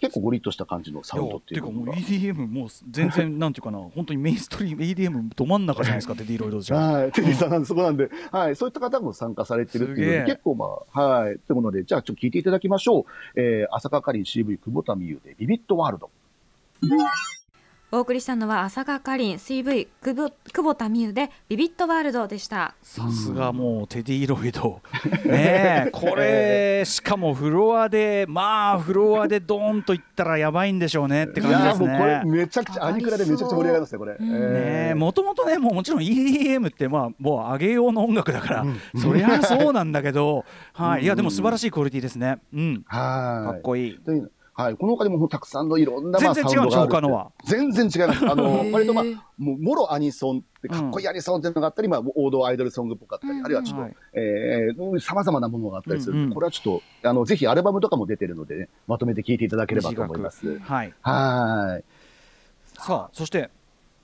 結構ゴリッとした感じのサウンドっていうかもう。EDM もう全然なんていうかな 本当にメインストリーム EDM ど真ん中じゃないですかテディロイドじゃ。はい、テディさんなんで、そこなんで、はい、そういった方も参加されてるっていうので、結構まあ、はい、ってことで、じゃあちょっと聞いていただきましょう。えー、浅香かりん CV 久保田美優でビビットワールド。お送りしたのは朝香かりん CV 久保久保田美優でビビットワールドでしたさすがもうテディロイド。ねえこれしかもフロアでまあフロアでドーンといったらやばいんでしょうねってい感じですやーもうこれね。めちゃくちゃ、アニクラでめちゃくちゃ盛り上がりますね、これ。うんねえーえもともとねもうもちろん EDM ってまあもう上げようの音楽だから、そりゃそうなんだけど、はい、いやでも素晴らしいクオリティですね。うん、かはい。っこいい。はい、この他にもたくさんのいろんな、まあ、全然違うんでしょサウンドがある他のは。全然違います。あの 割とまあ、もろアニソンって、かっこいいアニソンっていうのがあったり、まあ、王道アイドルソングっぽかったり、うんあるいはちょっと、はいえー、様々なものがあったりする、これはちょっと、あの、ぜひアルバムとかも出てるので、ね、まとめて聴いていただければと思います。はい。はい。さあそして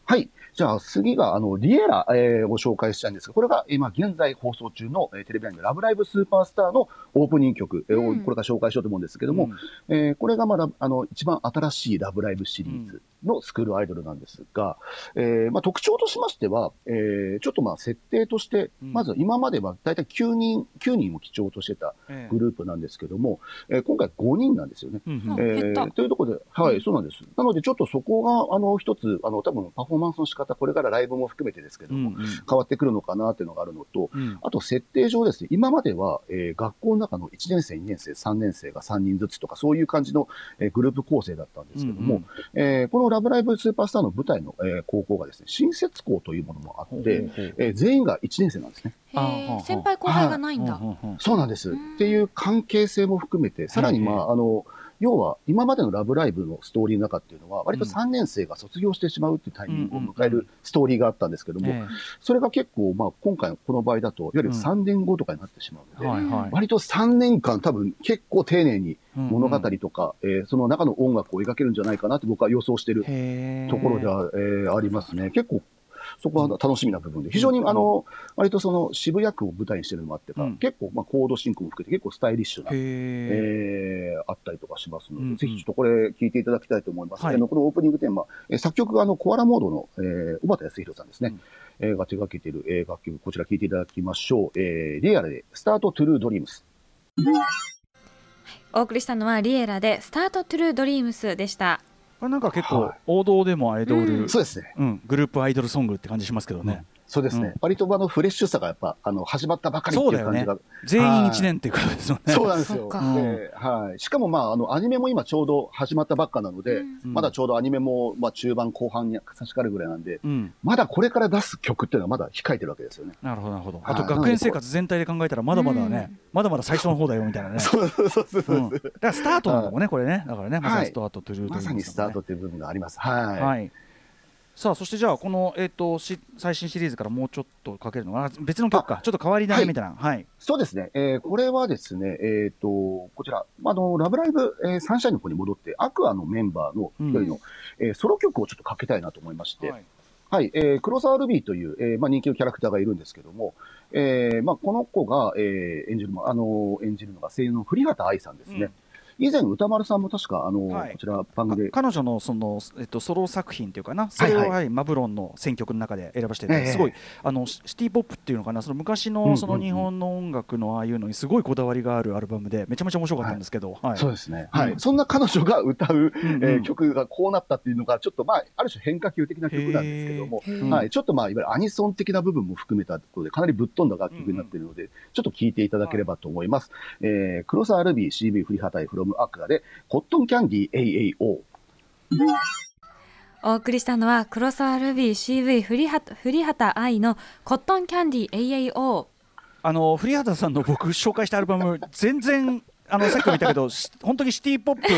はい。じゃあ次が、あの、リエラ、えー、ご紹介したいんです。が、これが今現在放送中の、えーテレビアニメラブライブスーパースターのオープニング曲、えうん。これから紹介しようと思うんですけども、えーこれがまだ、あの、一番新しいラブライブシリーズのスクールアイドルなんですが、えーまあ、特徴としましては、えーちょっとまあ設定として、うん。まず今までは大体9人、9人を基調としてたええ。グループなんですけども、えー今回5人なんですよね。うんうん。あえ減った。ーというところで、はい、そうなんです。なので、ちょっとそこが、あの、一つ、あの、多分パフォーマンスの仕方、これからライブも含めてですけども、うんうん。変わってくるのかなっていうのがあるのと、うん。あと設定上ですね、今までは、えー学校の中の1年生、2年生、3年生が3人ずつとか、そういう感じの、えーグループ構成だったんですけども、えーこのラブライブスーパースターの舞台の、えー高校がですね、新設校というものもあって、えー全員が1年生なんですね。先輩後輩がないんだ、そうなんです。うん。っていう関係性も含めて、さらに、まへあ、あの、要は、今までのラブライブのストーリーの中っていうのは、割とうん。3年生が卒業してしまうっていうタイミングを迎えるストーリーがあったんですけども、えそれが結構、まあ、今回のこの場合だと、いわゆる3年後とかになってしまうえので、割と3年間多分結構丁寧に物語とか、えーその中の音楽を描けるんじゃないかなって僕は予想してるところでは、えーありますね。結構、そこは楽しみな部分で、非常に、うん。あの、割とその渋谷区を舞台にしてるのもあってか、うん。結構、まあ、コード進行も含めて結構スタイリッシュな、へええーあったりとかしますので、うんうん。ぜひちょっとこれ聞いていただきたいと思います。はい。あのこのオープニングテーマ、えー作曲があの、コアラモードの、えー、小畑康弘さんですね、えーが手掛けている、えー楽曲、こちら聴いていただきましょう。えーリアルで、スタートトゥルードリームス。お送りしたのはリエラでスタートトゥルードリームスでしたこれなんか結構はい。王道でもアイドうルそうですね。うん。グループアイドルソングって感じしますけどねそうですね。うん割とあの、フレッシュさがやっぱ、あの、始まったばかりっていう感じが。全員1年っていうことですよねそうなんですよ。はい。しかもまあ、あの、アニメも今ちょうど始まったばっかなので、うんうんまだちょうどアニメも、まあ、中盤後半に差し掛かるぐらいなんで、うんまだこれから出す曲っていうのはまだ控えてるわけですよね。なるほどなるほどはいあと学園生活全体で考えたらまだまだねうんまだまだ最初の方だよみたいなねそうそうそうそううんだからスタートなのもねこれねだからねまさにスタートトゥルーまさにスタートっていう部分があります。はい。はいさあそしてじゃあこの、えー、とし最新シリーズからもうちょっとかけるのは別の曲か。ちょっと変わり種みたいな。はい、そうですね。えーこれはですね、えっ、と、こちら、あの、ラブライブ、えーサンシャインの方に戻って、アクアのメンバーの一人の、えーソロ曲をちょっとかけたいなと思いまして、はい。はい、えー、黒沢ルビーという、えーまあ、人気のキャラクターがいるんですけども、えーまあ、この子が、えー演じるの、あの演じるのが声優の栗畑愛さんですね。うん以前、歌丸さんも確か、あのはい。こちら番組で、彼女のその、えっと、ソロ作品っていうかな、それを、はいはいマブロンの選曲の中で選ばせていただいて、ええすごいあのシシティ・ポップっていうのかな、その昔のその日本の音楽のああいうのにすごいこだわりがあるアルバムで、めちゃめちゃ面白かったんですけど、はい。そうですね。うん。はい。そんな彼女が歌う、えー曲がこうなったっていうのが、ちょっとまあ、ある種変化球的な曲なんですけども、うんはい。ちょっとまあ、いわゆるアニソン的な部分も含めたことで、かなりぶっ飛んだ楽曲になっているので、ちょっと聴いていただければと思います。えー、黒沢ルビー CV 振りはたい from アクアで、コットンキャンディー AAO。お送りしたのは黒沢ルビー CV 栗畑栗畑愛のコットンキャンディー AAO あの古畑さんの僕紹介したアルバム全然あのさっきも言ったけど し本当にシティ・ポップ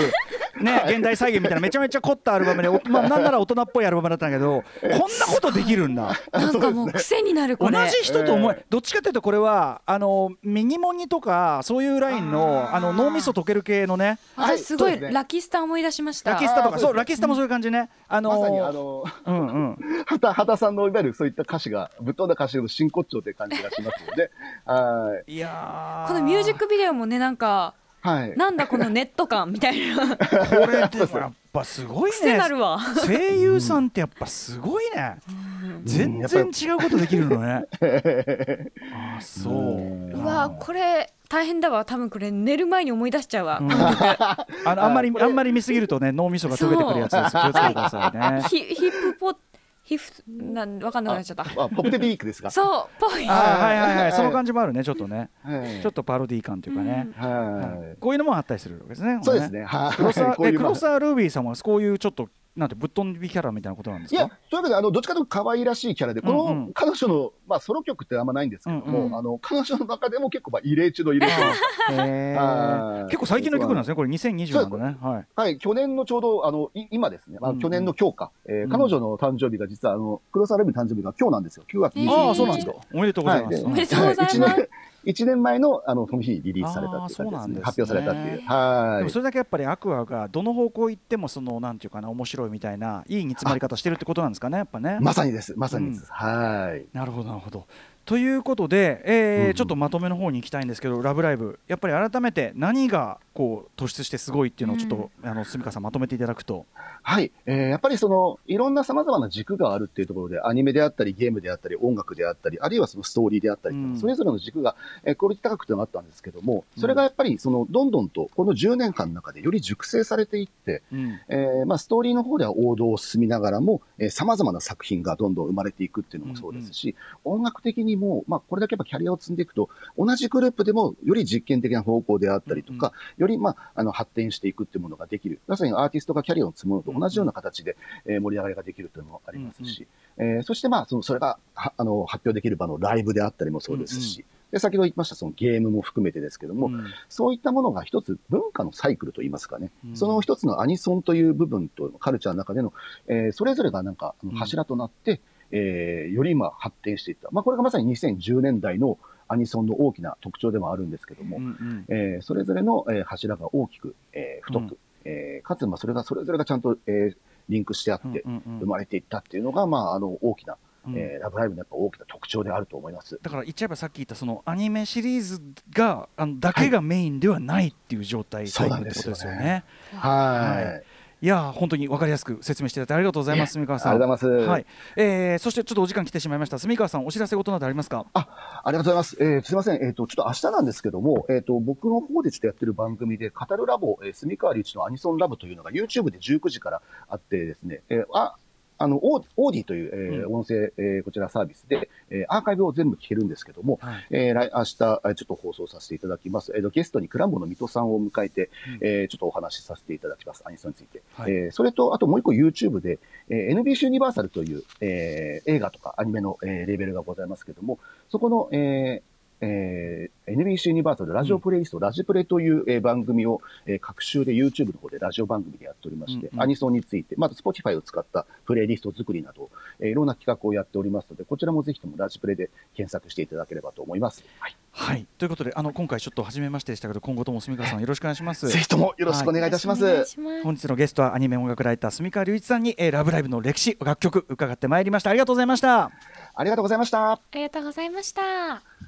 ね現代再現みたいなめちゃめちゃ凝ったアルバムで、おまあ、なんなら大人っぽいアルバムだったんだけどこんなことできるんだ。なんかもう癖になるこ同れじ人と思ええどっちかというとこれはあの右モニとかそういうラインのあの脳みそ溶ける系のね。はい私すごいラキスタ思い出しました。ラキスタとかそうラキスタもそういう感じね。あのまさにあの、うんうん。さんのいわゆるそういった歌詞が、ぶっ飛んだ歌詞の真骨頂という感じがしますので、はい。いやー。このミュージックビデオもねなんかはい。なんだこのネット感みたいな。これってやっぱすごいね。癖なるわ。声優さんってやっぱすごいね。全然違うことできるのね。あそう。うん。うわこれ大変だわ。多分これ寝る前に思い出しちゃうわ、うん。あのあんまりあんまり見すぎるとね脳みそが溶けてくるやつです。気をつけてくださいね。ヒヒップポヒフなんわかんなくなっちゃった。あ、ポプテビークですか？そうぽい。あはいはいははい。いその感じもあるねちょっとね。はい。ちょっとパロディー感というかね、はい。こういうのもあったりするわけですね。そうですね。はい。黒沢 こういうまあえ黒沢ルービーさんはこういうちょっとなんてぶっ飛びキャラみたいなことなんですいや、か。というわけで、あの、どっちかというと可愛らしいキャラで、こうんうんの彼女の、まあ、ソロ曲ってあんまないんですけども、うんうんあの、彼女の中でも結構、まあ、異例中の異例中結構最近の曲なんですね。これ2020なんだね。はい。はい、去年のちょうど、あの、い今ですね、まあ、うんうん去年の今日か、えーうん彼女の誕生日が実は、あの、黒沢レミの誕生日が今日なんですよ。9月21えー日。ああそうなんですか。おめでとうございます。はいおめでとうございます1年、一年前の、あの、その日にリリースされたっていう感じですね。ね発表されたっていう。はい。でもそれだけやっぱりアクアがどの方向行ってもそのなんていうかな面白いみたいないい煮詰まり方してるってことなんですかねやっぱね。まさにです。まさにです。はい。なるほどなるほど。ということで、えーうんうんちょっとまとめの方に行きたいんですけど「ラブライブ!」やっぱり改めて何がこう突出してすごいっていうのをちょっと、あの住川さんまとめていただくと。はい。えーやっぱりその、いろんな様々な軸があるっていうところで、アニメであったり、ゲームであったり、音楽であったり、あるいはそのストーリーであったりうんそれぞれの軸が、えークオリティ高くてのがあったんですけども、それがやっぱり、その、どんどんと、この10年間の中でより熟成されていって、うんえーまあ、ストーリーの方では王道を進みながらも、えー、様々な作品がどんどん生まれていくっていうのもそうですし、音楽的にも、まあ、これだけやっぱキャリアを積んでいくと、同じグループでもより実験的な方向であったりとか、より、まあ、あの、発展していくっていうものができる。まさにアーティストがキャリアを積むのと同じような形で、えー盛り上がりができるというのもありますし、えーそして、まあ、その、それが、はあの、発表できる場のライブであったりもそうですし、で、先ほど言いました、そのゲームも含めてですけども、うん。そういったものが一つ文化のサイクルといいますかね、うん。その一つのアニソンという部分とカルチャーの中での、えーそれぞれがなんか柱となって、えーより今発展していった。まあこれがまさに2010年代のアニソンの大きな特徴でもあるんですけども、うんうんえーそれぞれの、えー柱が大きく、えー太く、うんえーかつまあそれがそれぞれがちゃんと、えーリンクしてあって生まれていったっていうのが、まああの大きな、うんえーラブライブのやっぱ大きな特徴であると思います。だから言っちゃえばさっき言ったそのアニメシリーズがあのだけがメインではないっていう状態、そうなんですよね。はい。はいいやー本当に分かりやすく説明していただいてありがとうございます、住川さん。ありがとうございます。はい、えーそしてちょっとお時間来てしまいました。住川さん、お知らせ事などありますか？ありがとうございます。えーすみません。えっ、と、ちょっと明日なんですけども、えっ、と、僕の方でちょっとやってる番組で、語るラボ、えー、住川隆一のアニソンラブというのが YouTube で19時からあってですね、えーあ、あの、オーディという、えーうん音声、えーこちらサービスで、えーアーカイブを全部聞けるんですけども、はいえー来、明日、えーちょっと放送させていただきます。えーと、ゲストにクランボの水戸さんを迎えて、うんえーちょっとお話しさせていただきます。アニソンについて。はいえーそれと、あともう一個 YouTube で、えー NBC ユニバーサルという、えー映画とかアニメの、えーレーベルがございますけども、そこの、えーえー、NBC ユニバーサルラジオプレイリスト、ラジプレという、えー番組を、えー、各週で YouTube の方でラジオ番組でやっておりまして、うんうん。アニソンについて、まず Spotify を使ったプレイリスト作りなど、えーいろんな企画をやっておりますので、こちらもぜひともラジプレで検索していただければと思います。はい。はい。ということであの今回ちょっと初めましてでしたけど今後とも住川さんよろしくお願いします。ぜひともよろしくお願いいたします。お願い本日のゲストはアニメ音楽ライター住川隆一さんに、えーラブライブの歴史楽曲伺ってまいりました。ありがとうございました。ありがとうございました。ありがとうございました